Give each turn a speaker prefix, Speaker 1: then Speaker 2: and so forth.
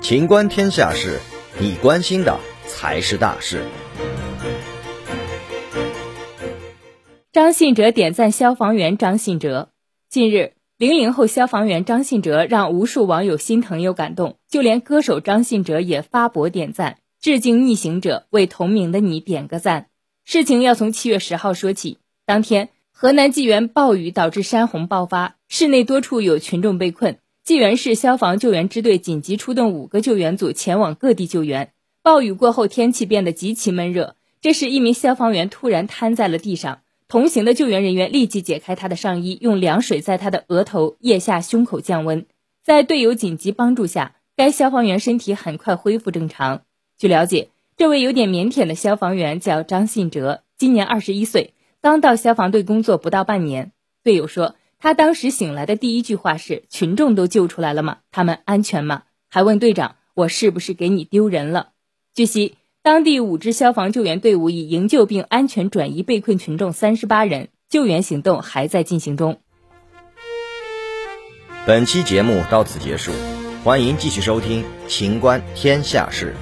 Speaker 1: 情观天下事，你关心的才是大事。
Speaker 2: 张信哲点赞消防员张信哲。近日，零零后消防员张信哲让无数网友心疼又感动，就连歌手张信哲也发博点赞，致敬逆行者，为同名的你点个赞。事情要从七月十号说起，当天河南济源暴雨导致山洪爆发，市内多处有群众被困。济源市消防救援支队紧急出动五个救援组前往各地救援。暴雨过后，天气变得极其闷热。这时，一名消防员突然瘫在了地上，同行的救援人员立即解开他的上衣，用凉水在他的额头、腋下、胸口降温。在队友紧急帮助下，该消防员身体很快恢复正常。据了解，这位有点腼腆的消防员叫张信哲，今年二十一岁，刚到消防队工作不到半年。队友说。他当时醒来的第一句话是：“群众都救出来了吗？他们安全吗？”还问队长：“我是不是给你丢人了？”据悉，当地五支消防救援队伍已营救并安全转移被困群众三十八人，救援行动还在进行中。
Speaker 1: 本期节目到此结束，欢迎继续收听《秦观天下事》。